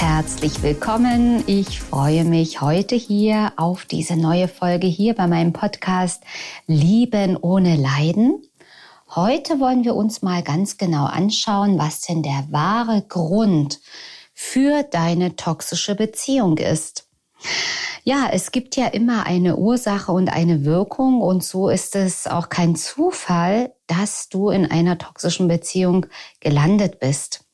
Herzlich willkommen. Ich freue mich heute hier auf diese neue Folge hier bei meinem Podcast Lieben ohne Leiden. Heute wollen wir uns mal ganz genau anschauen, was denn der wahre Grund für deine toxische Beziehung ist. Ja, es gibt ja immer eine Ursache und eine Wirkung und so ist es auch kein Zufall, dass du in einer toxischen Beziehung gelandet bist.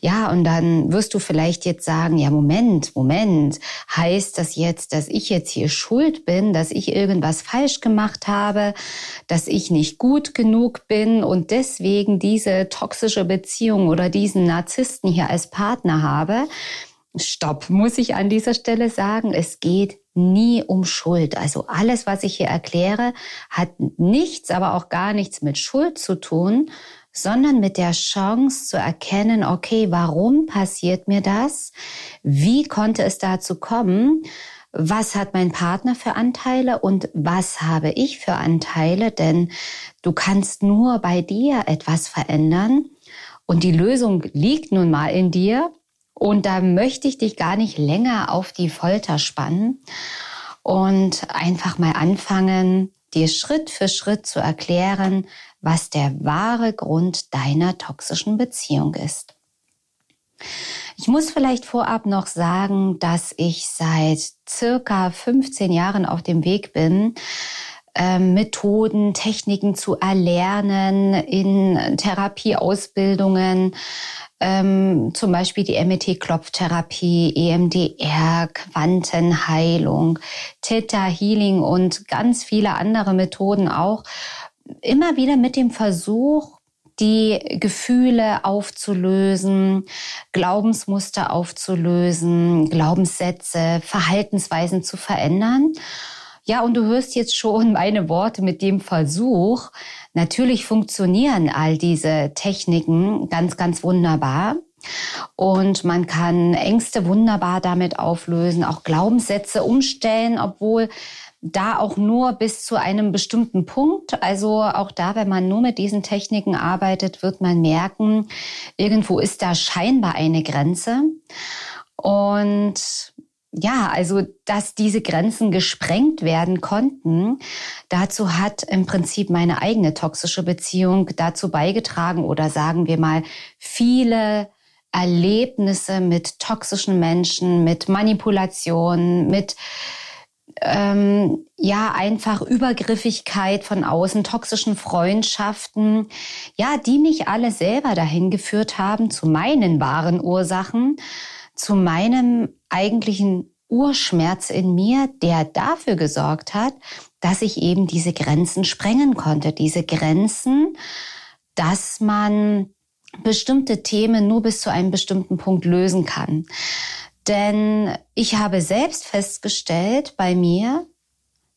Ja, und dann wirst du vielleicht jetzt sagen, ja, Moment, Moment, heißt das jetzt, dass ich jetzt hier schuld bin, dass ich irgendwas falsch gemacht habe, dass ich nicht gut genug bin und deswegen diese toxische Beziehung oder diesen Narzissten hier als Partner habe? Stopp, muss ich an dieser Stelle sagen, es geht nie um Schuld. Also alles, was ich hier erkläre, hat nichts, aber auch gar nichts mit Schuld zu tun, sondern mit der Chance zu erkennen, okay, warum passiert mir das? Wie konnte es dazu kommen? Was hat mein Partner für Anteile und was habe ich für Anteile? Denn du kannst nur bei dir etwas verändern und die Lösung liegt nun mal in dir. Und da möchte ich dich gar nicht länger auf die Folter spannen und einfach mal anfangen, dir Schritt für Schritt zu erklären, was der wahre Grund deiner toxischen Beziehung ist. Ich muss vielleicht vorab noch sagen, dass ich seit circa 15 Jahren auf dem Weg bin, Methoden, Techniken zu erlernen in Therapieausbildungen, ähm, zum Beispiel die MET-Klopftherapie, EMDR, Quantenheilung, Theta Healing und ganz viele andere Methoden auch. Immer wieder mit dem Versuch, die Gefühle aufzulösen, Glaubensmuster aufzulösen, Glaubenssätze, Verhaltensweisen zu verändern. Ja, und du hörst jetzt schon meine Worte mit dem Versuch. Natürlich funktionieren all diese Techniken ganz, ganz wunderbar. Und man kann Ängste wunderbar damit auflösen, auch Glaubenssätze umstellen, obwohl da auch nur bis zu einem bestimmten Punkt. Also auch da, wenn man nur mit diesen Techniken arbeitet, wird man merken, irgendwo ist da scheinbar eine Grenze. Und ja, also dass diese Grenzen gesprengt werden konnten, dazu hat im Prinzip meine eigene toxische Beziehung dazu beigetragen oder sagen wir mal viele Erlebnisse mit toxischen Menschen, mit Manipulation, mit ähm, ja einfach Übergriffigkeit von außen, toxischen Freundschaften, ja, die mich alle selber dahin geführt haben zu meinen wahren Ursachen zu meinem eigentlichen Urschmerz in mir, der dafür gesorgt hat, dass ich eben diese Grenzen sprengen konnte. Diese Grenzen, dass man bestimmte Themen nur bis zu einem bestimmten Punkt lösen kann. Denn ich habe selbst festgestellt bei mir,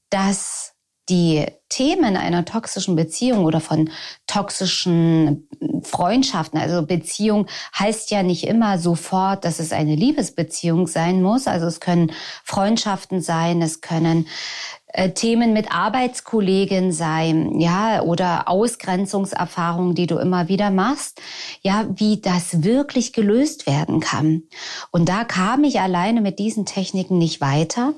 dass die Themen einer toxischen Beziehung oder von toxischen Freundschaften, also Beziehung heißt ja nicht immer sofort, dass es eine Liebesbeziehung sein muss. Also es können Freundschaften sein, es können Themen mit Arbeitskollegen sein, ja, oder Ausgrenzungserfahrungen, die du immer wieder machst, ja, wie das wirklich gelöst werden kann. Und da kam ich alleine mit diesen Techniken nicht weiter.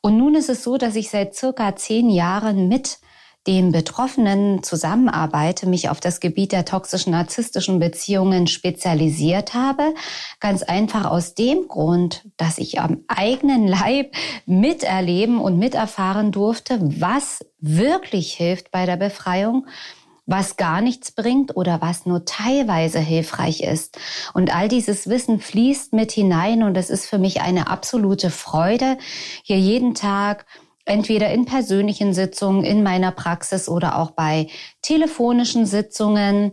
Und nun ist es so, dass ich seit circa zehn Jahren mit den Betroffenen zusammenarbeite, mich auf das Gebiet der toxischen narzisstischen Beziehungen spezialisiert habe. Ganz einfach aus dem Grund, dass ich am eigenen Leib miterleben und miterfahren durfte, was wirklich hilft bei der Befreiung was gar nichts bringt oder was nur teilweise hilfreich ist. Und all dieses Wissen fließt mit hinein und es ist für mich eine absolute Freude, hier jeden Tag entweder in persönlichen Sitzungen in meiner Praxis oder auch bei telefonischen Sitzungen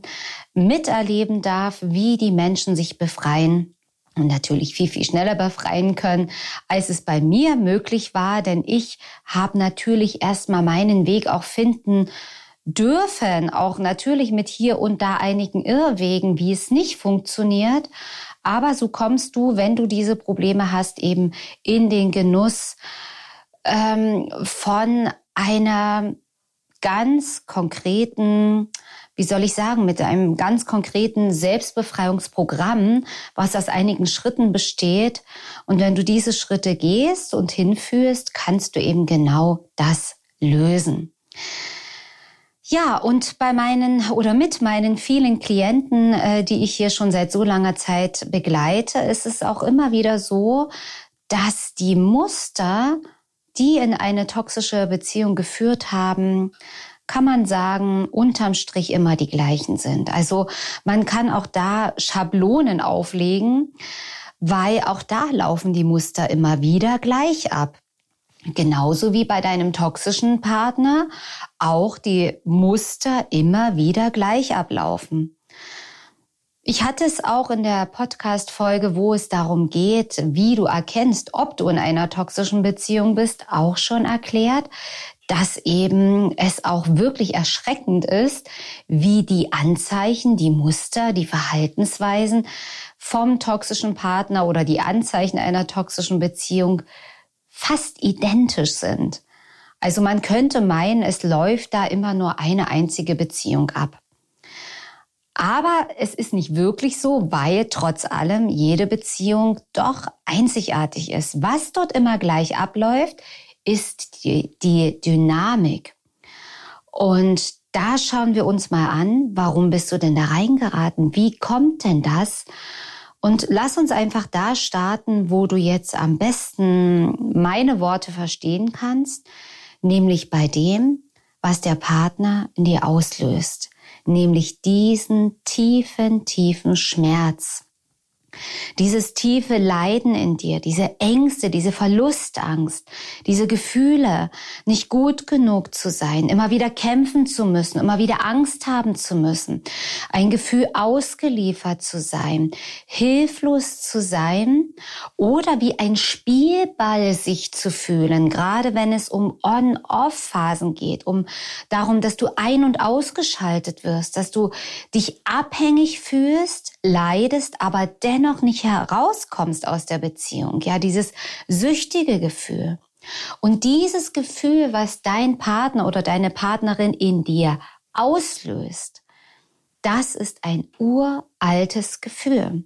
miterleben darf, wie die Menschen sich befreien und natürlich viel, viel schneller befreien können, als es bei mir möglich war, denn ich habe natürlich erstmal meinen Weg auch finden dürfen, auch natürlich mit hier und da einigen Irrwegen, wie es nicht funktioniert. Aber so kommst du, wenn du diese Probleme hast, eben in den Genuss ähm, von einer ganz konkreten, wie soll ich sagen, mit einem ganz konkreten Selbstbefreiungsprogramm, was aus einigen Schritten besteht. Und wenn du diese Schritte gehst und hinführst, kannst du eben genau das lösen. Ja, und bei meinen oder mit meinen vielen Klienten, äh, die ich hier schon seit so langer Zeit begleite, ist es auch immer wieder so, dass die Muster, die in eine toxische Beziehung geführt haben, kann man sagen, unterm Strich immer die gleichen sind. Also man kann auch da Schablonen auflegen, weil auch da laufen die Muster immer wieder gleich ab. Genauso wie bei deinem toxischen Partner auch die Muster immer wieder gleich ablaufen. Ich hatte es auch in der Podcast-Folge, wo es darum geht, wie du erkennst, ob du in einer toxischen Beziehung bist, auch schon erklärt, dass eben es auch wirklich erschreckend ist, wie die Anzeichen, die Muster, die Verhaltensweisen vom toxischen Partner oder die Anzeichen einer toxischen Beziehung fast identisch sind. Also man könnte meinen, es läuft da immer nur eine einzige Beziehung ab. Aber es ist nicht wirklich so, weil trotz allem jede Beziehung doch einzigartig ist. Was dort immer gleich abläuft, ist die, die Dynamik. Und da schauen wir uns mal an, warum bist du denn da reingeraten? Wie kommt denn das? Und lass uns einfach da starten, wo du jetzt am besten meine Worte verstehen kannst, nämlich bei dem, was der Partner in dir auslöst, nämlich diesen tiefen, tiefen Schmerz. Dieses tiefe Leiden in dir, diese Ängste, diese Verlustangst, diese Gefühle, nicht gut genug zu sein, immer wieder kämpfen zu müssen, immer wieder Angst haben zu müssen, ein Gefühl ausgeliefert zu sein, hilflos zu sein oder wie ein Spielball sich zu fühlen, gerade wenn es um On-Off-Phasen geht, um darum, dass du ein- und ausgeschaltet wirst, dass du dich abhängig fühlst, leidest, aber dennoch dennoch nicht herauskommst aus der Beziehung, ja, dieses süchtige Gefühl. Und dieses Gefühl, was dein Partner oder deine Partnerin in dir auslöst, das ist ein uraltes Gefühl.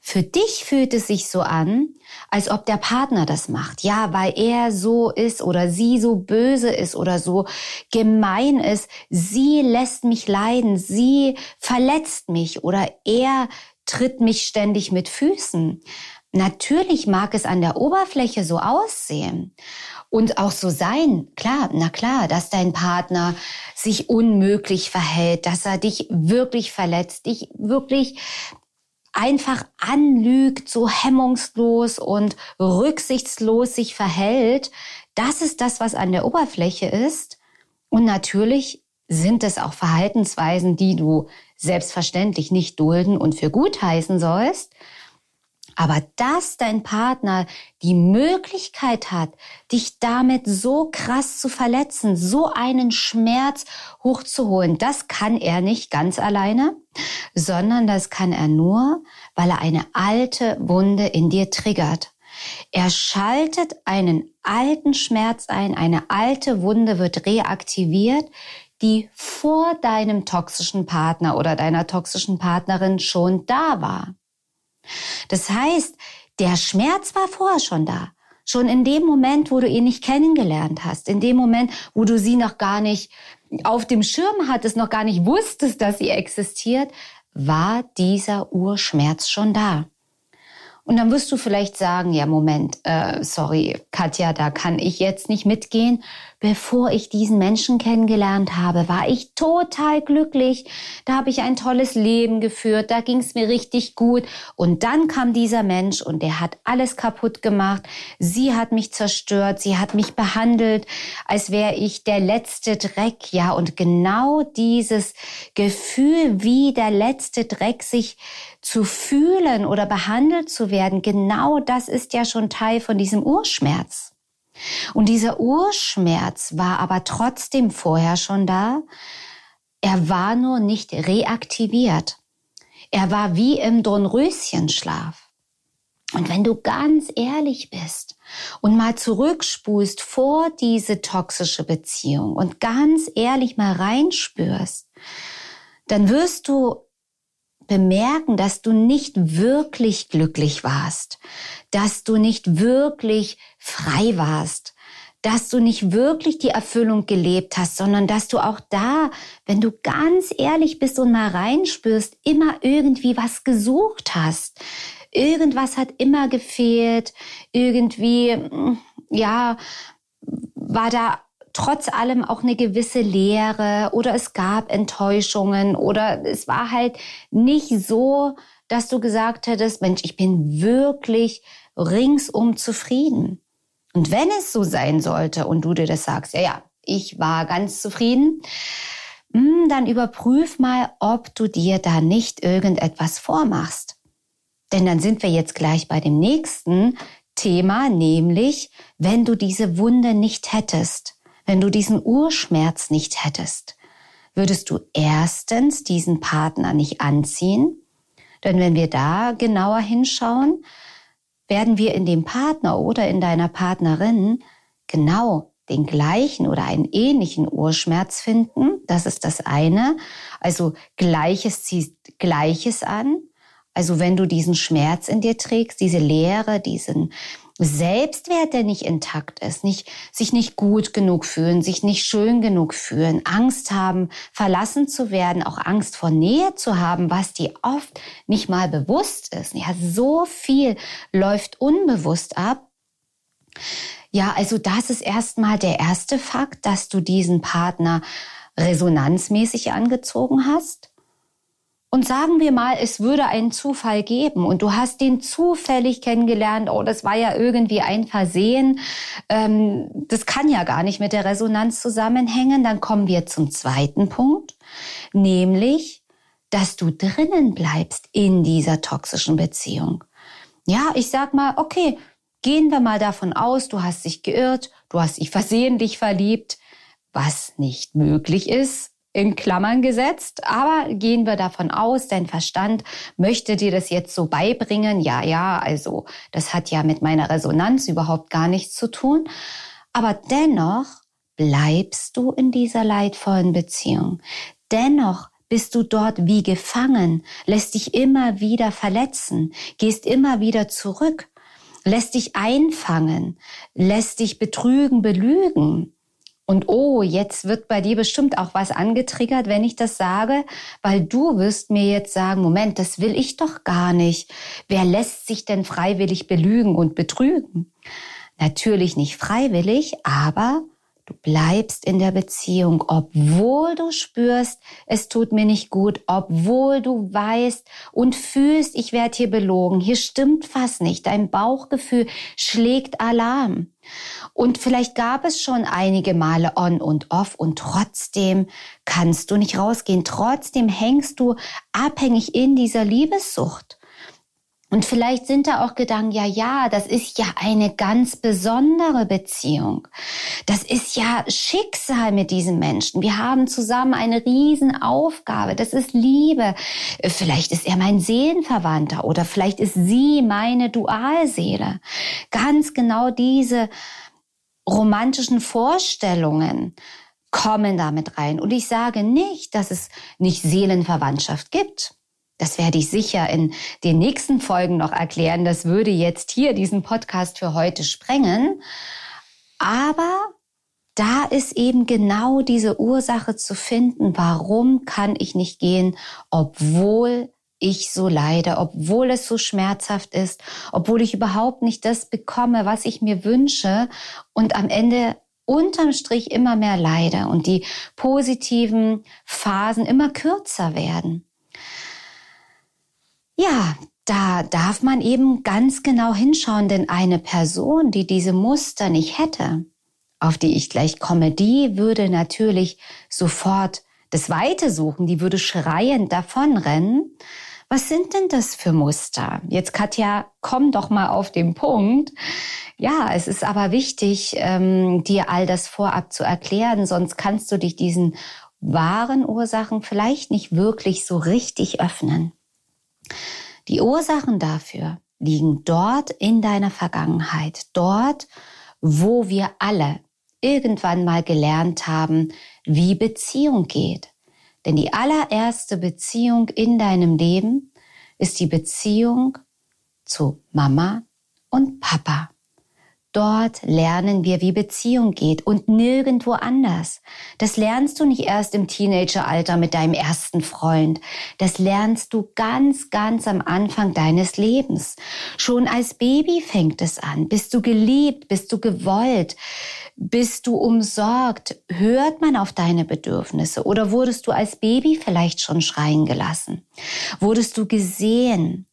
Für dich fühlt es sich so an, als ob der Partner das macht. Ja, weil er so ist oder sie so böse ist oder so gemein ist. Sie lässt mich leiden. Sie verletzt mich oder er tritt mich ständig mit Füßen. Natürlich mag es an der Oberfläche so aussehen und auch so sein. Klar, na klar, dass dein Partner sich unmöglich verhält, dass er dich wirklich verletzt, dich wirklich einfach anlügt, so hemmungslos und rücksichtslos sich verhält. Das ist das, was an der Oberfläche ist. Und natürlich sind es auch Verhaltensweisen, die du selbstverständlich nicht dulden und für gut heißen sollst. Aber dass dein Partner die Möglichkeit hat, dich damit so krass zu verletzen, so einen Schmerz hochzuholen, das kann er nicht ganz alleine, sondern das kann er nur, weil er eine alte Wunde in dir triggert. Er schaltet einen alten Schmerz ein, eine alte Wunde wird reaktiviert, die vor deinem toxischen Partner oder deiner toxischen Partnerin schon da war. Das heißt, der Schmerz war vorher schon da. Schon in dem Moment, wo du ihn nicht kennengelernt hast, in dem Moment, wo du sie noch gar nicht auf dem Schirm hattest, noch gar nicht wusstest, dass sie existiert, war dieser Urschmerz schon da. Und dann wirst du vielleicht sagen, ja, Moment, äh, sorry, Katja, da kann ich jetzt nicht mitgehen. Bevor ich diesen Menschen kennengelernt habe, war ich total glücklich. Da habe ich ein tolles Leben geführt, da ging es mir richtig gut. Und dann kam dieser Mensch und der hat alles kaputt gemacht. Sie hat mich zerstört, sie hat mich behandelt, als wäre ich der letzte Dreck. Ja, und genau dieses Gefühl, wie der letzte Dreck sich zu fühlen oder behandelt zu werden, genau das ist ja schon Teil von diesem Urschmerz. Und dieser Urschmerz war aber trotzdem vorher schon da. Er war nur nicht reaktiviert. Er war wie im Dornröschenschlaf. Und wenn du ganz ehrlich bist und mal zurückspulst vor diese toxische Beziehung und ganz ehrlich mal reinspürst, dann wirst du bemerken, dass du nicht wirklich glücklich warst, dass du nicht wirklich frei warst, dass du nicht wirklich die Erfüllung gelebt hast, sondern dass du auch da, wenn du ganz ehrlich bist und mal reinspürst, immer irgendwie was gesucht hast. Irgendwas hat immer gefehlt, irgendwie, ja, war da trotz allem auch eine gewisse Leere oder es gab Enttäuschungen oder es war halt nicht so, dass du gesagt hättest, Mensch, ich bin wirklich ringsum zufrieden. Und wenn es so sein sollte und du dir das sagst, ja, ja, ich war ganz zufrieden, hm, dann überprüf mal, ob du dir da nicht irgendetwas vormachst. Denn dann sind wir jetzt gleich bei dem nächsten Thema, nämlich wenn du diese Wunde nicht hättest wenn du diesen Urschmerz nicht hättest, würdest du erstens diesen Partner nicht anziehen. Denn wenn wir da genauer hinschauen, werden wir in dem Partner oder in deiner Partnerin genau den gleichen oder einen ähnlichen Urschmerz finden. Das ist das eine. Also Gleiches zieht Gleiches an. Also wenn du diesen Schmerz in dir trägst, diese Leere, diesen, Selbstwert, der nicht intakt ist, nicht, sich nicht gut genug fühlen, sich nicht schön genug fühlen, Angst haben, verlassen zu werden, auch Angst vor Nähe zu haben, was die oft nicht mal bewusst ist. Ja, so viel läuft unbewusst ab. Ja, also das ist erstmal der erste Fakt, dass du diesen Partner resonanzmäßig angezogen hast. Und sagen wir mal, es würde einen Zufall geben und du hast den zufällig kennengelernt, oh, das war ja irgendwie ein Versehen, ähm, das kann ja gar nicht mit der Resonanz zusammenhängen, dann kommen wir zum zweiten Punkt, nämlich, dass du drinnen bleibst in dieser toxischen Beziehung. Ja, ich sag mal, okay, gehen wir mal davon aus, du hast dich geirrt, du hast dich versehentlich verliebt, was nicht möglich ist, in Klammern gesetzt, aber gehen wir davon aus, dein Verstand möchte dir das jetzt so beibringen. Ja, ja, also das hat ja mit meiner Resonanz überhaupt gar nichts zu tun. Aber dennoch bleibst du in dieser leidvollen Beziehung. Dennoch bist du dort wie gefangen, lässt dich immer wieder verletzen, gehst immer wieder zurück, lässt dich einfangen, lässt dich betrügen, belügen. Und oh, jetzt wird bei dir bestimmt auch was angetriggert, wenn ich das sage, weil du wirst mir jetzt sagen, Moment, das will ich doch gar nicht. Wer lässt sich denn freiwillig belügen und betrügen? Natürlich nicht freiwillig, aber Du bleibst in der Beziehung, obwohl du spürst, es tut mir nicht gut, obwohl du weißt und fühlst, ich werde hier belogen, hier stimmt was nicht, dein Bauchgefühl schlägt Alarm. Und vielleicht gab es schon einige Male on und off und trotzdem kannst du nicht rausgehen, trotzdem hängst du abhängig in dieser Liebessucht. Und vielleicht sind da auch Gedanken, ja, ja, das ist ja eine ganz besondere Beziehung. Das ist ja Schicksal mit diesem Menschen. Wir haben zusammen eine Riesenaufgabe. Das ist Liebe. Vielleicht ist er mein Seelenverwandter oder vielleicht ist sie meine Dualseele. Ganz genau diese romantischen Vorstellungen kommen damit rein. Und ich sage nicht, dass es nicht Seelenverwandtschaft gibt. Das werde ich sicher in den nächsten Folgen noch erklären. Das würde jetzt hier diesen Podcast für heute sprengen. Aber da ist eben genau diese Ursache zu finden. Warum kann ich nicht gehen, obwohl ich so leide, obwohl es so schmerzhaft ist, obwohl ich überhaupt nicht das bekomme, was ich mir wünsche und am Ende unterm Strich immer mehr leide und die positiven Phasen immer kürzer werden. Ja, da darf man eben ganz genau hinschauen, denn eine Person, die diese Muster nicht hätte, auf die ich gleich komme, die würde natürlich sofort das Weite suchen, die würde schreiend davonrennen. Was sind denn das für Muster? Jetzt Katja, komm doch mal auf den Punkt. Ja, es ist aber wichtig, ähm, dir all das vorab zu erklären, sonst kannst du dich diesen wahren Ursachen vielleicht nicht wirklich so richtig öffnen. Die Ursachen dafür liegen dort in deiner Vergangenheit, dort, wo wir alle irgendwann mal gelernt haben, wie Beziehung geht. Denn die allererste Beziehung in deinem Leben ist die Beziehung zu Mama und Papa. Dort lernen wir, wie Beziehung geht und nirgendwo anders. Das lernst du nicht erst im Teenageralter mit deinem ersten Freund. Das lernst du ganz, ganz am Anfang deines Lebens. Schon als Baby fängt es an. Bist du geliebt? Bist du gewollt? Bist du umsorgt? Hört man auf deine Bedürfnisse? Oder wurdest du als Baby vielleicht schon schreien gelassen? Wurdest du gesehen?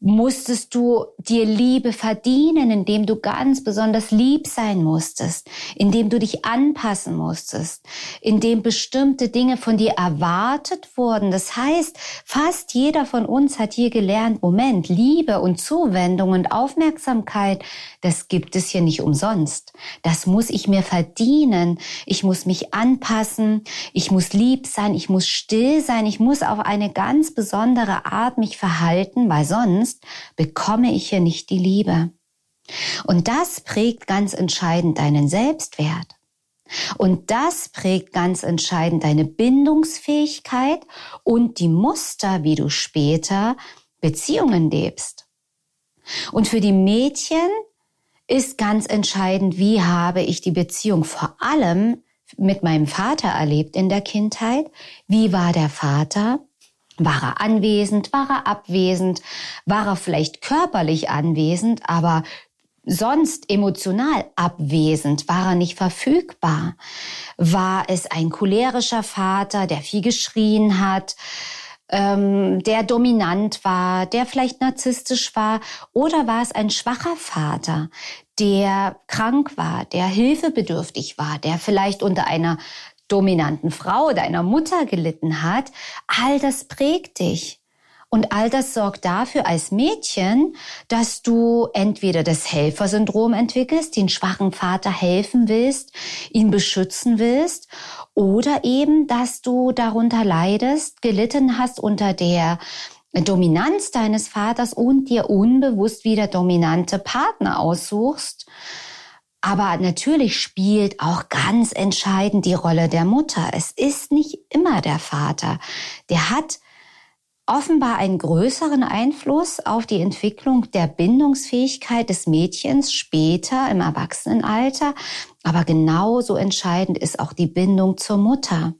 Musstest du dir Liebe verdienen, indem du ganz besonders lieb sein musstest, indem du dich anpassen musstest, indem bestimmte Dinge von dir erwartet wurden. Das heißt, fast jeder von uns hat hier gelernt, Moment, Liebe und Zuwendung und Aufmerksamkeit, das gibt es hier nicht umsonst. Das muss ich mir verdienen. Ich muss mich anpassen. Ich muss lieb sein. Ich muss still sein. Ich muss auf eine ganz besondere Art mich verhalten, weil sonst bekomme ich hier nicht die Liebe. Und das prägt ganz entscheidend deinen Selbstwert. Und das prägt ganz entscheidend deine Bindungsfähigkeit und die Muster, wie du später Beziehungen lebst. Und für die Mädchen ist ganz entscheidend, wie habe ich die Beziehung vor allem mit meinem Vater erlebt in der Kindheit. Wie war der Vater? War er anwesend? War er abwesend? War er vielleicht körperlich anwesend, aber sonst emotional abwesend? War er nicht verfügbar? War es ein cholerischer Vater, der viel geschrien hat? ähm, der dominant war, der vielleicht narzisstisch war, oder war es ein schwacher Vater, der krank war, der hilfebedürftig war, der vielleicht unter einer dominanten Frau oder einer Mutter gelitten hat, all das prägt dich. Und all das sorgt dafür als Mädchen, dass du entweder das Helfersyndrom entwickelst, den schwachen Vater helfen willst, ihn beschützen willst, oder eben, dass du darunter leidest, gelitten hast unter der Dominanz deines Vaters und dir unbewusst wieder dominante Partner aussuchst aber natürlich spielt auch ganz entscheidend die Rolle der Mutter. Es ist nicht immer der Vater. Der hat offenbar einen größeren Einfluss auf die Entwicklung der Bindungsfähigkeit des Mädchens später im Erwachsenenalter. Aber genauso entscheidend ist auch die Bindung zur Mutter,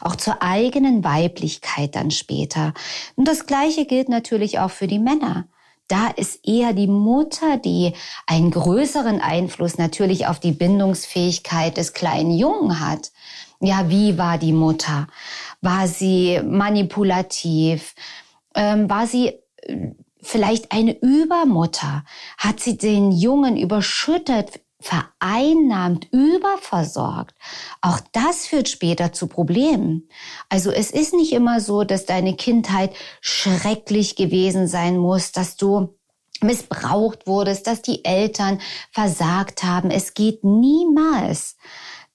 auch zur eigenen Weiblichkeit dann später. Und das Gleiche gilt natürlich auch für die Männer da ist eher die Mutter, die einen größeren Einfluss natürlich auf die Bindungsfähigkeit des kleinen Jungen hat. Ja, wie war die Mutter? War sie manipulativ? Ähm, war sie äh, vielleicht eine Übermutter? Hat sie den Jungen überschüttet vereinnahmt, überversorgt, auch das führt später zu Problemen. Also es ist nicht immer so, dass deine Kindheit schrecklich gewesen sein muss, dass du missbraucht wurdest, dass die Eltern versagt haben. Es geht niemals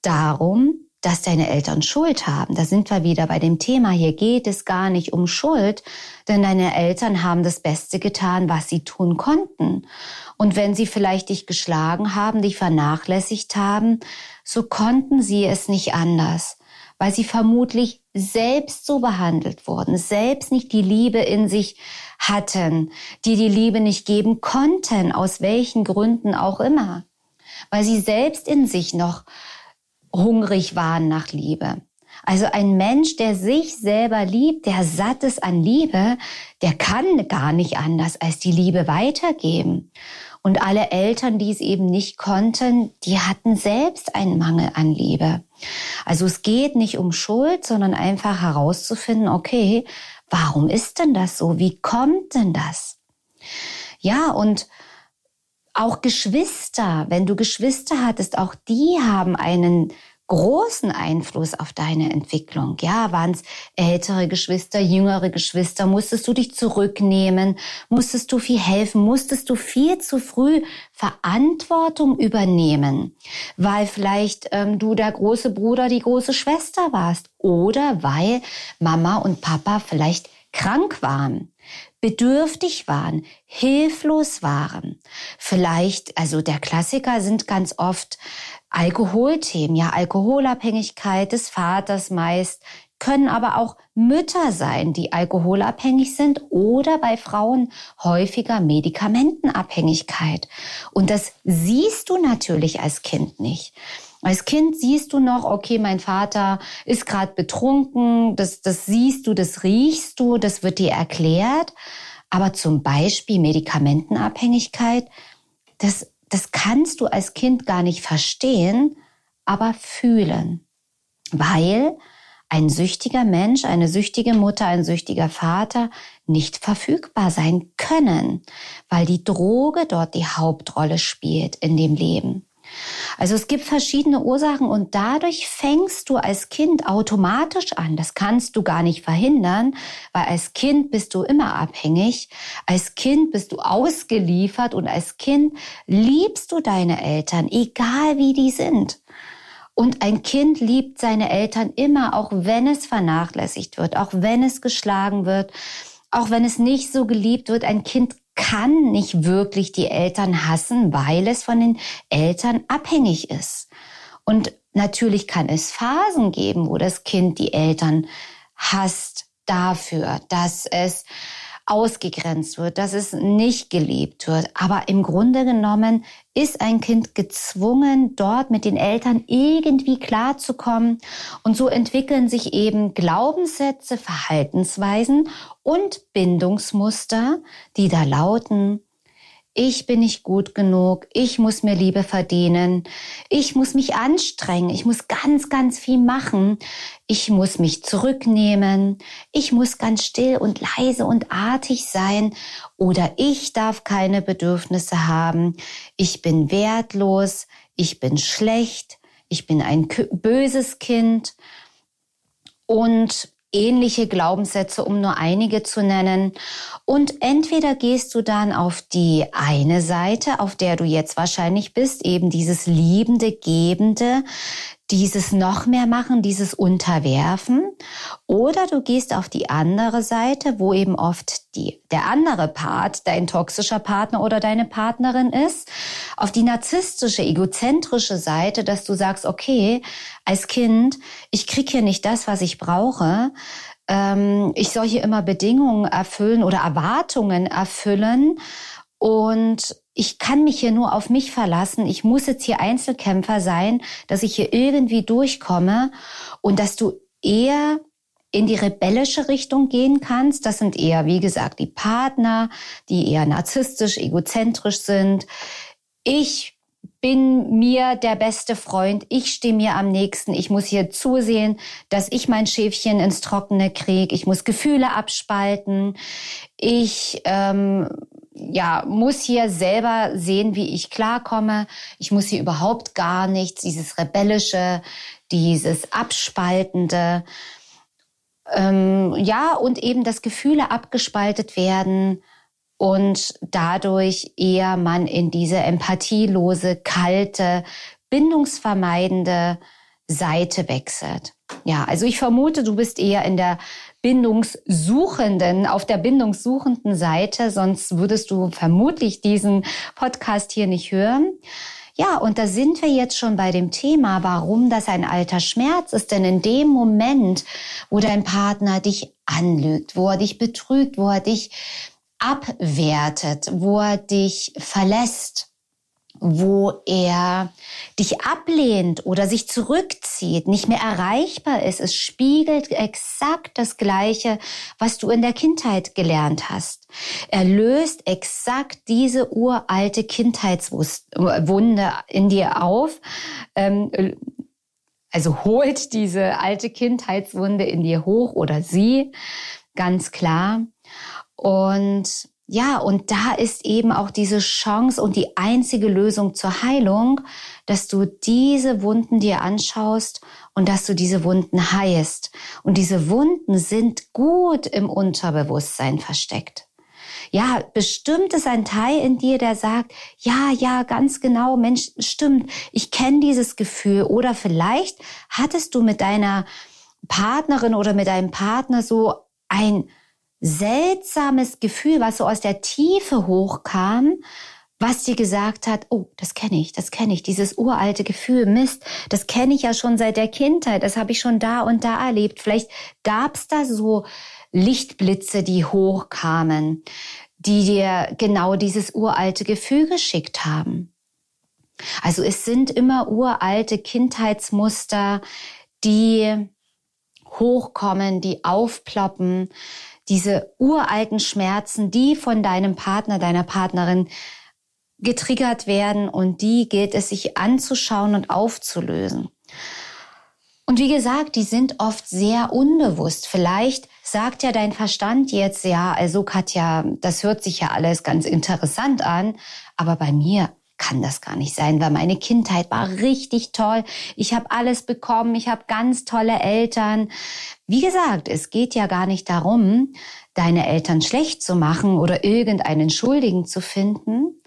darum, dass deine Eltern Schuld haben. Da sind wir wieder bei dem Thema. Hier geht es gar nicht um Schuld, denn deine Eltern haben das Beste getan, was sie tun konnten. Und wenn sie vielleicht dich geschlagen haben, dich vernachlässigt haben, so konnten sie es nicht anders, weil sie vermutlich selbst so behandelt wurden, selbst nicht die Liebe in sich hatten, die die Liebe nicht geben konnten, aus welchen Gründen auch immer, weil sie selbst in sich noch hungrig waren nach Liebe. Also ein Mensch, der sich selber liebt, der satt ist an Liebe, der kann gar nicht anders als die Liebe weitergeben. Und alle Eltern, die es eben nicht konnten, die hatten selbst einen Mangel an Liebe. Also es geht nicht um Schuld, sondern einfach herauszufinden, okay, warum ist denn das so? Wie kommt denn das? Ja, und auch Geschwister, wenn du Geschwister hattest, auch die haben einen großen Einfluss auf deine Entwicklung. Ja, waren es ältere Geschwister, jüngere Geschwister? Musstest du dich zurücknehmen? Musstest du viel helfen? Musstest du viel zu früh Verantwortung übernehmen, weil vielleicht ähm, du der große Bruder, die große Schwester warst oder weil Mama und Papa vielleicht krank waren? Bedürftig waren, hilflos waren. Vielleicht, also der Klassiker sind ganz oft Alkoholthemen, ja, Alkoholabhängigkeit des Vaters meist, können aber auch Mütter sein, die alkoholabhängig sind oder bei Frauen häufiger Medikamentenabhängigkeit. Und das siehst du natürlich als Kind nicht. Als Kind siehst du noch, okay, mein Vater ist gerade betrunken, das, das siehst du, das riechst du, das wird dir erklärt. Aber zum Beispiel Medikamentenabhängigkeit, das das kannst du als Kind gar nicht verstehen, aber fühlen. Weil ein süchtiger Mensch, eine süchtige Mutter, ein süchtiger Vater nicht verfügbar sein können, weil die Droge dort die Hauptrolle spielt in dem Leben. Also es gibt verschiedene Ursachen und dadurch fängst du als Kind automatisch an. Das kannst du gar nicht verhindern, weil als Kind bist du immer abhängig. Als Kind bist du ausgeliefert und als Kind liebst du deine Eltern, egal wie die sind. Und ein Kind liebt seine Eltern immer, auch wenn es vernachlässigt wird, auch wenn es geschlagen wird, auch wenn es nicht so geliebt wird. Ein Kind kann nicht wirklich die Eltern hassen, weil es von den Eltern abhängig ist. Und natürlich kann es Phasen geben, wo das Kind die Eltern hasst dafür, dass es ausgegrenzt wird, dass es nicht geliebt wird. Aber im Grunde genommen ist ein Kind gezwungen, dort mit den Eltern irgendwie klarzukommen. Und so entwickeln sich eben Glaubenssätze, Verhaltensweisen und Bindungsmuster, die da lauten, ich bin nicht gut genug, ich muss mir Liebe verdienen, ich muss mich anstrengen, ich muss ganz, ganz viel machen, ich muss mich zurücknehmen, ich muss ganz still und leise und artig sein. Oder ich darf keine Bedürfnisse haben, ich bin wertlos, ich bin schlecht, ich bin ein böses Kind. Und ähnliche Glaubenssätze, um nur einige zu nennen. Und entweder gehst du dann auf die eine Seite, auf der du jetzt wahrscheinlich bist, eben dieses liebende, gebende, dieses noch mehr machen, dieses Unterwerfen. Oder du gehst auf die andere Seite, wo eben oft die, der andere Part, dein toxischer Partner oder deine Partnerin ist, auf die narzisstische, egozentrische Seite, dass du sagst, okay, als Kind, ich krieg hier nicht das, was ich brauche. Ähm, ich soll hier immer Bedingungen erfüllen oder Erwartungen erfüllen. Und ich kann mich hier nur auf mich verlassen. Ich muss jetzt hier Einzelkämpfer sein, dass ich hier irgendwie durchkomme und dass du eher in die rebellische Richtung gehen kannst. Das sind eher, wie gesagt, die Partner, die eher narzisstisch, egozentrisch sind. Ich bin mir der beste Freund, ich stehe mir am nächsten, ich muss hier zusehen, dass ich mein Schäfchen ins Trockene kriege, ich muss Gefühle abspalten, ich ähm, ja, muss hier selber sehen, wie ich klarkomme. Ich muss hier überhaupt gar nichts, dieses Rebellische, dieses Abspaltende. Ähm, ja, und eben, dass Gefühle abgespaltet werden und dadurch eher man in diese empathielose, kalte, bindungsvermeidende Seite wechselt. Ja, also ich vermute, du bist eher in der Bindungssuchenden, auf der bindungssuchenden Seite, sonst würdest du vermutlich diesen Podcast hier nicht hören. Ja, und da sind wir jetzt schon bei dem Thema, warum das ein alter Schmerz ist. Denn in dem Moment, wo dein Partner dich anlügt, wo er dich betrügt, wo er dich abwertet, wo er dich verlässt, wo er dich ablehnt oder sich zurückzieht, nicht mehr erreichbar ist. Es spiegelt exakt das Gleiche, was du in der Kindheit gelernt hast. Er löst exakt diese uralte Kindheitswunde in dir auf. Ähm, also holt diese alte Kindheitswunde in dir hoch oder sie, ganz klar. Und ja, und da ist eben auch diese Chance und die einzige Lösung zur Heilung, dass du diese Wunden dir anschaust und dass du diese Wunden heilst. Und diese Wunden sind gut im Unterbewusstsein versteckt. Ja, bestimmt ist ein Teil in dir, der sagt, ja, ja, ganz genau, Mensch, stimmt, ich kenne dieses Gefühl. Oder vielleicht hattest du mit deiner Partnerin oder mit deinem Partner so ein seltsames Gefühl, was so aus der Tiefe hochkam, was dir gesagt hat, oh, das kenne ich, das kenne ich, dieses uralte Gefühl, Mist, das kenne ich ja schon seit der Kindheit, das habe ich schon da und da erlebt. Vielleicht gab es da so Lichtblitze, die hochkamen, die dir genau dieses uralte Gefühl geschickt haben. Also es sind immer uralte Kindheitsmuster, die hochkommen, die aufploppen, diese uralten Schmerzen, die von deinem Partner, deiner Partnerin getriggert werden und die gilt es sich anzuschauen und aufzulösen. Und wie gesagt, die sind oft sehr unbewusst. Vielleicht sagt ja dein Verstand jetzt, ja, also Katja, das hört sich ja alles ganz interessant an, aber bei mir kann das gar nicht sein, weil meine Kindheit war richtig toll. Ich habe alles bekommen, ich habe ganz tolle Eltern. Wie gesagt, es geht ja gar nicht darum, deine Eltern schlecht zu machen oder irgendeinen Schuldigen zu finden.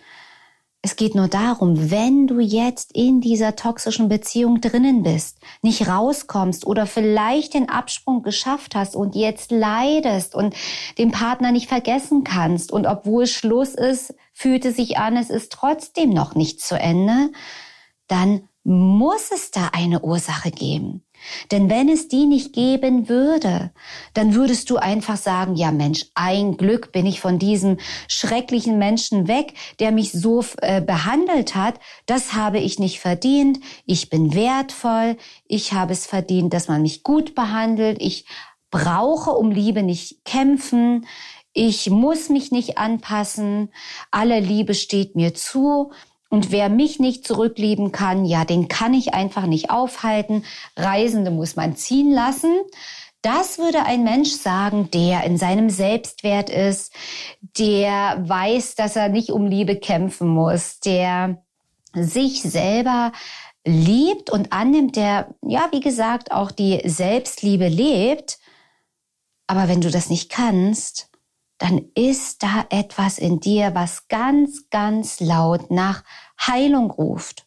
Es geht nur darum, wenn du jetzt in dieser toxischen Beziehung drinnen bist, nicht rauskommst oder vielleicht den Absprung geschafft hast und jetzt leidest und den Partner nicht vergessen kannst und obwohl Schluss ist, fühlt es sich an, es ist trotzdem noch nicht zu Ende, dann muss es da eine Ursache geben. Denn wenn es die nicht geben würde, dann würdest du einfach sagen, ja Mensch, ein Glück bin ich von diesem schrecklichen Menschen weg, der mich so äh, behandelt hat. Das habe ich nicht verdient. Ich bin wertvoll. Ich habe es verdient, dass man mich gut behandelt. Ich brauche um Liebe nicht kämpfen. Ich muss mich nicht anpassen. Alle Liebe steht mir zu. Und wer mich nicht zurücklieben kann, ja, den kann ich einfach nicht aufhalten. Reisende muss man ziehen lassen. Das würde ein Mensch sagen, der in seinem Selbstwert ist, der weiß, dass er nicht um Liebe kämpfen muss, der sich selber liebt und annimmt, der, ja, wie gesagt, auch die Selbstliebe lebt. Aber wenn du das nicht kannst, dann ist da etwas in dir, was ganz, ganz laut nach Heilung ruft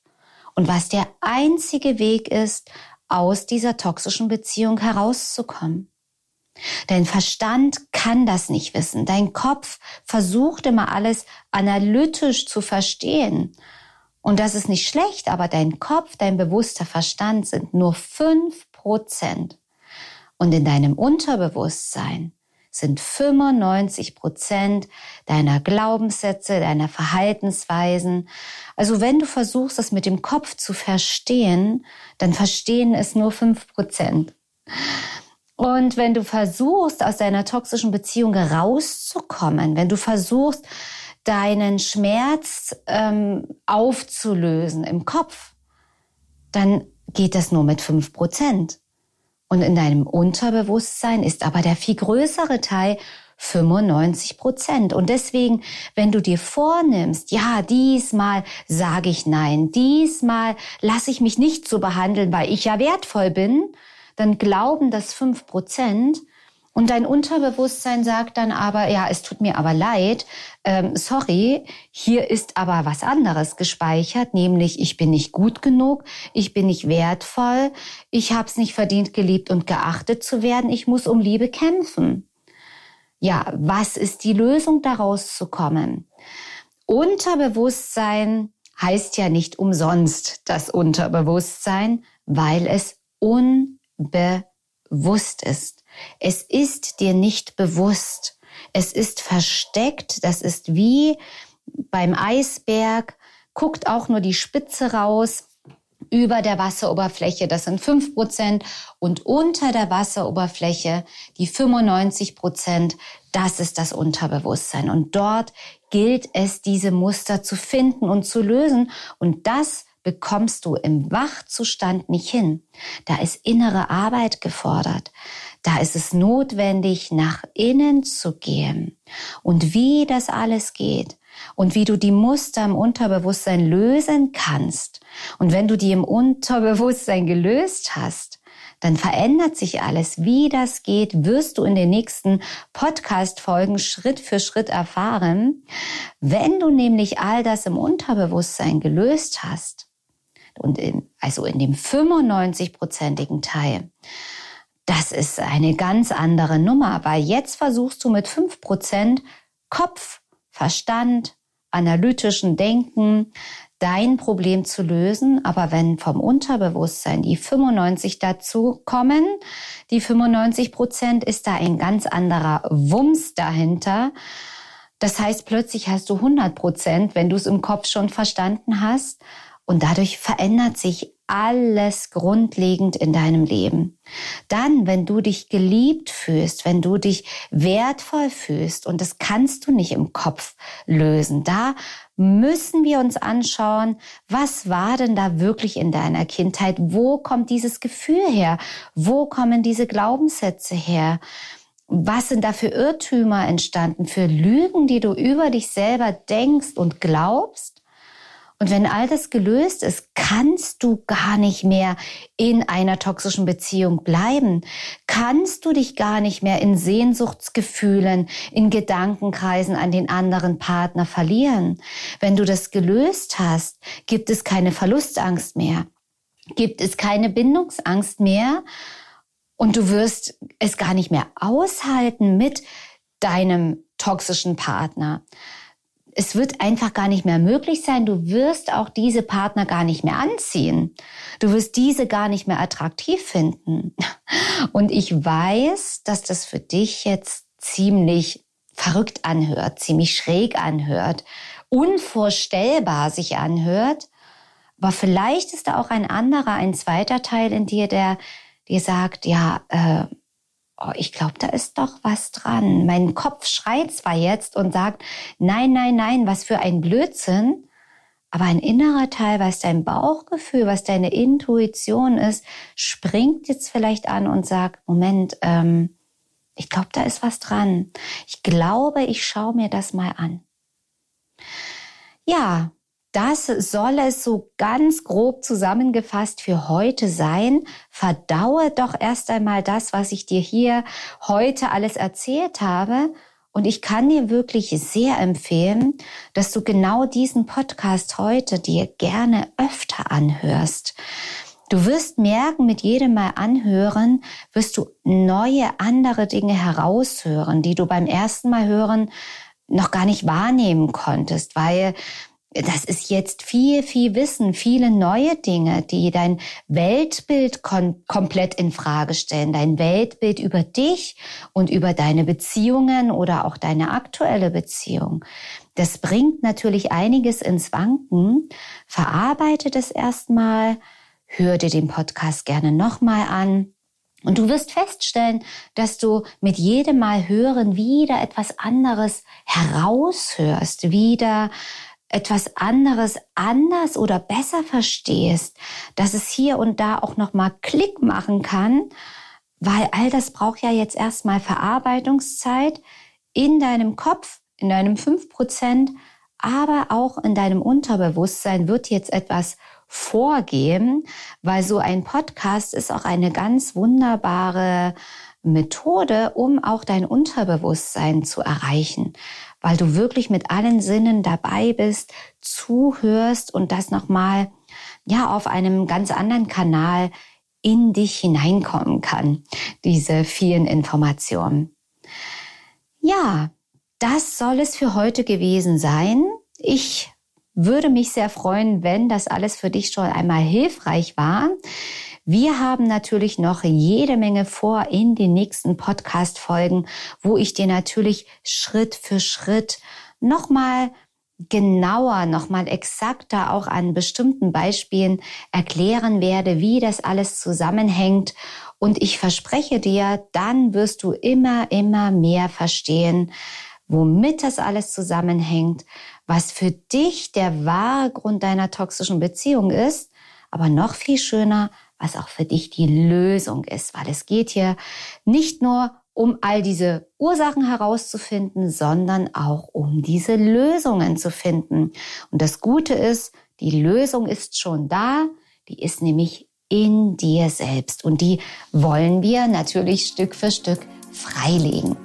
und was der einzige Weg ist, aus dieser toxischen Beziehung herauszukommen. Dein Verstand kann das nicht wissen. Dein Kopf versucht immer alles analytisch zu verstehen. Und das ist nicht schlecht, aber dein Kopf, dein bewusster Verstand sind nur fünf Prozent. Und in deinem Unterbewusstsein sind 95 Prozent deiner Glaubenssätze, deiner Verhaltensweisen. Also wenn du versuchst, das mit dem Kopf zu verstehen, dann verstehen es nur fünf Prozent. Und wenn du versuchst, aus deiner toxischen Beziehung rauszukommen, wenn du versuchst, deinen Schmerz ähm, aufzulösen im Kopf, dann geht das nur mit fünf Prozent. Und in deinem Unterbewusstsein ist aber der viel größere Teil 95 Prozent. Und deswegen, wenn du dir vornimmst, ja, diesmal sage ich nein, diesmal lasse ich mich nicht so behandeln, weil ich ja wertvoll bin, dann glauben das fünf Prozent und dein Unterbewusstsein sagt dann aber, ja, es tut mir aber leid, ähm, sorry, hier ist aber was anderes gespeichert, nämlich ich bin nicht gut genug, ich bin nicht wertvoll, ich habe es nicht verdient, geliebt und geachtet zu werden, ich muss um Liebe kämpfen. Ja, was ist die Lösung daraus zu kommen? Unterbewusstsein heißt ja nicht umsonst das Unterbewusstsein, weil es unbewusst ist. Es ist dir nicht bewusst. Es ist versteckt. Das ist wie beim Eisberg. guckt auch nur die Spitze raus über der Wasseroberfläche, das sind fünf Prozent, und unter der Wasseroberfläche die 95 Prozent, das ist das Unterbewusstsein. Und dort gilt es, diese Muster zu finden und zu lösen. Und das bekommst du im Wachzustand nicht hin. Da ist innere Arbeit gefordert. Da ist es notwendig, nach innen zu gehen. Und wie das alles geht und wie du die Muster im Unterbewusstsein lösen kannst. Und wenn du die im Unterbewusstsein gelöst hast, dann verändert sich alles. Wie das geht, wirst du in den nächsten Podcast-Folgen Schritt für Schritt erfahren. Wenn du nämlich all das im Unterbewusstsein gelöst hast, und in, also in dem 95-prozentigen Teil. Das ist eine ganz andere Nummer, weil jetzt versuchst du mit 5% Kopf, Verstand, analytischen Denken dein Problem zu lösen. Aber wenn vom Unterbewusstsein die 95 dazu kommen, die 95 Prozent ist da ein ganz anderer Wumms dahinter. Das heißt, plötzlich hast du 100 Prozent, wenn du es im Kopf schon verstanden hast. Und dadurch verändert sich alles grundlegend in deinem Leben. Dann, wenn du dich geliebt fühlst, wenn du dich wertvoll fühlst, und das kannst du nicht im Kopf lösen, da müssen wir uns anschauen, was war denn da wirklich in deiner Kindheit? Wo kommt dieses Gefühl her? Wo kommen diese Glaubenssätze her? Was sind da für Irrtümer entstanden, für Lügen, die du über dich selber denkst und glaubst? Und wenn all das gelöst ist, kannst du gar nicht mehr in einer toxischen Beziehung bleiben. Kannst du dich gar nicht mehr in Sehnsuchtsgefühlen, in Gedankenkreisen an den anderen Partner verlieren. Wenn du das gelöst hast, gibt es keine Verlustangst mehr. Gibt es keine Bindungsangst mehr. Und du wirst es gar nicht mehr aushalten mit deinem toxischen Partner es wird einfach gar nicht mehr möglich sein. Du wirst auch diese Partner gar nicht mehr anziehen. Du wirst diese gar nicht mehr attraktiv finden. Und ich weiß, dass das für dich jetzt ziemlich verrückt anhört, ziemlich schräg anhört, unvorstellbar sich anhört. Aber vielleicht ist da auch ein anderer, ein zweiter Teil in dir, der dir sagt, ja, äh, oh, ich glaube, da ist doch was dran. Mein Kopf schreit zwar jetzt und sagt, nein, nein, nein, was für ein Blödsinn. Aber ein innerer Teil, was dein Bauchgefühl, was deine Intuition ist, springt jetzt vielleicht an und sagt, Moment, ähm, ich glaube, da ist was dran. Ich glaube, ich schaue mir das mal an. Ja, das soll es so ganz grob zusammengefasst für heute sein. Verdaue doch erst einmal das, was ich dir hier heute alles erzählt habe. Und ich kann dir wirklich sehr empfehlen, dass du genau diesen Podcast heute dir gerne öfter anhörst. Du wirst merken, mit jedem Mal anhören, wirst du neue, andere Dinge heraushören, die du beim ersten Mal hören noch gar nicht wahrnehmen konntest, weil das ist jetzt viel, viel Wissen, viele neue Dinge, die dein Weltbild komplett in Frage stellen, dein Weltbild über dich und über deine Beziehungen oder auch deine aktuelle Beziehung. Das bringt natürlich einiges ins Wanken. Verarbeite das erstmal, hör dir den Podcast gerne nochmal an. Und du wirst feststellen, dass du mit jedem Mal hören wieder etwas anderes heraushörst, wieder etwas anderes anders oder besser verstehst, dass es hier und da auch noch mal Klick machen kann, weil all das braucht ja jetzt erstmal Verarbeitungszeit in deinem Kopf, in deinem 5%, aber auch in deinem Unterbewusstsein wird jetzt etwas vorgehen, weil so ein Podcast ist auch eine ganz wunderbare Methode, um auch dein Unterbewusstsein zu erreichen weil du wirklich mit allen Sinnen dabei bist, zuhörst und das nochmal, ja, auf einem ganz anderen Kanal in dich hineinkommen kann, diese vielen Informationen. Ja, das soll es für heute gewesen sein. Ich würde mich sehr freuen, wenn das alles für dich schon einmal hilfreich war. Wir haben natürlich noch jede Menge vor in den nächsten Podcast-Folgen, wo ich dir natürlich Schritt für Schritt nochmal genauer, nochmal exakter auch an bestimmten Beispielen erklären werde, wie das alles zusammenhängt. Und ich verspreche dir, dann wirst du immer, immer mehr verstehen, womit das alles zusammenhängt, was für dich der wahre Grund deiner toxischen Beziehung ist, aber noch viel schöner, was auch für dich die Lösung ist, weil es geht hier nicht nur um all diese Ursachen herauszufinden, sondern auch um diese Lösungen zu finden. Und das Gute ist, die Lösung ist schon da, die ist nämlich in dir selbst und die wollen wir natürlich Stück für Stück freilegen.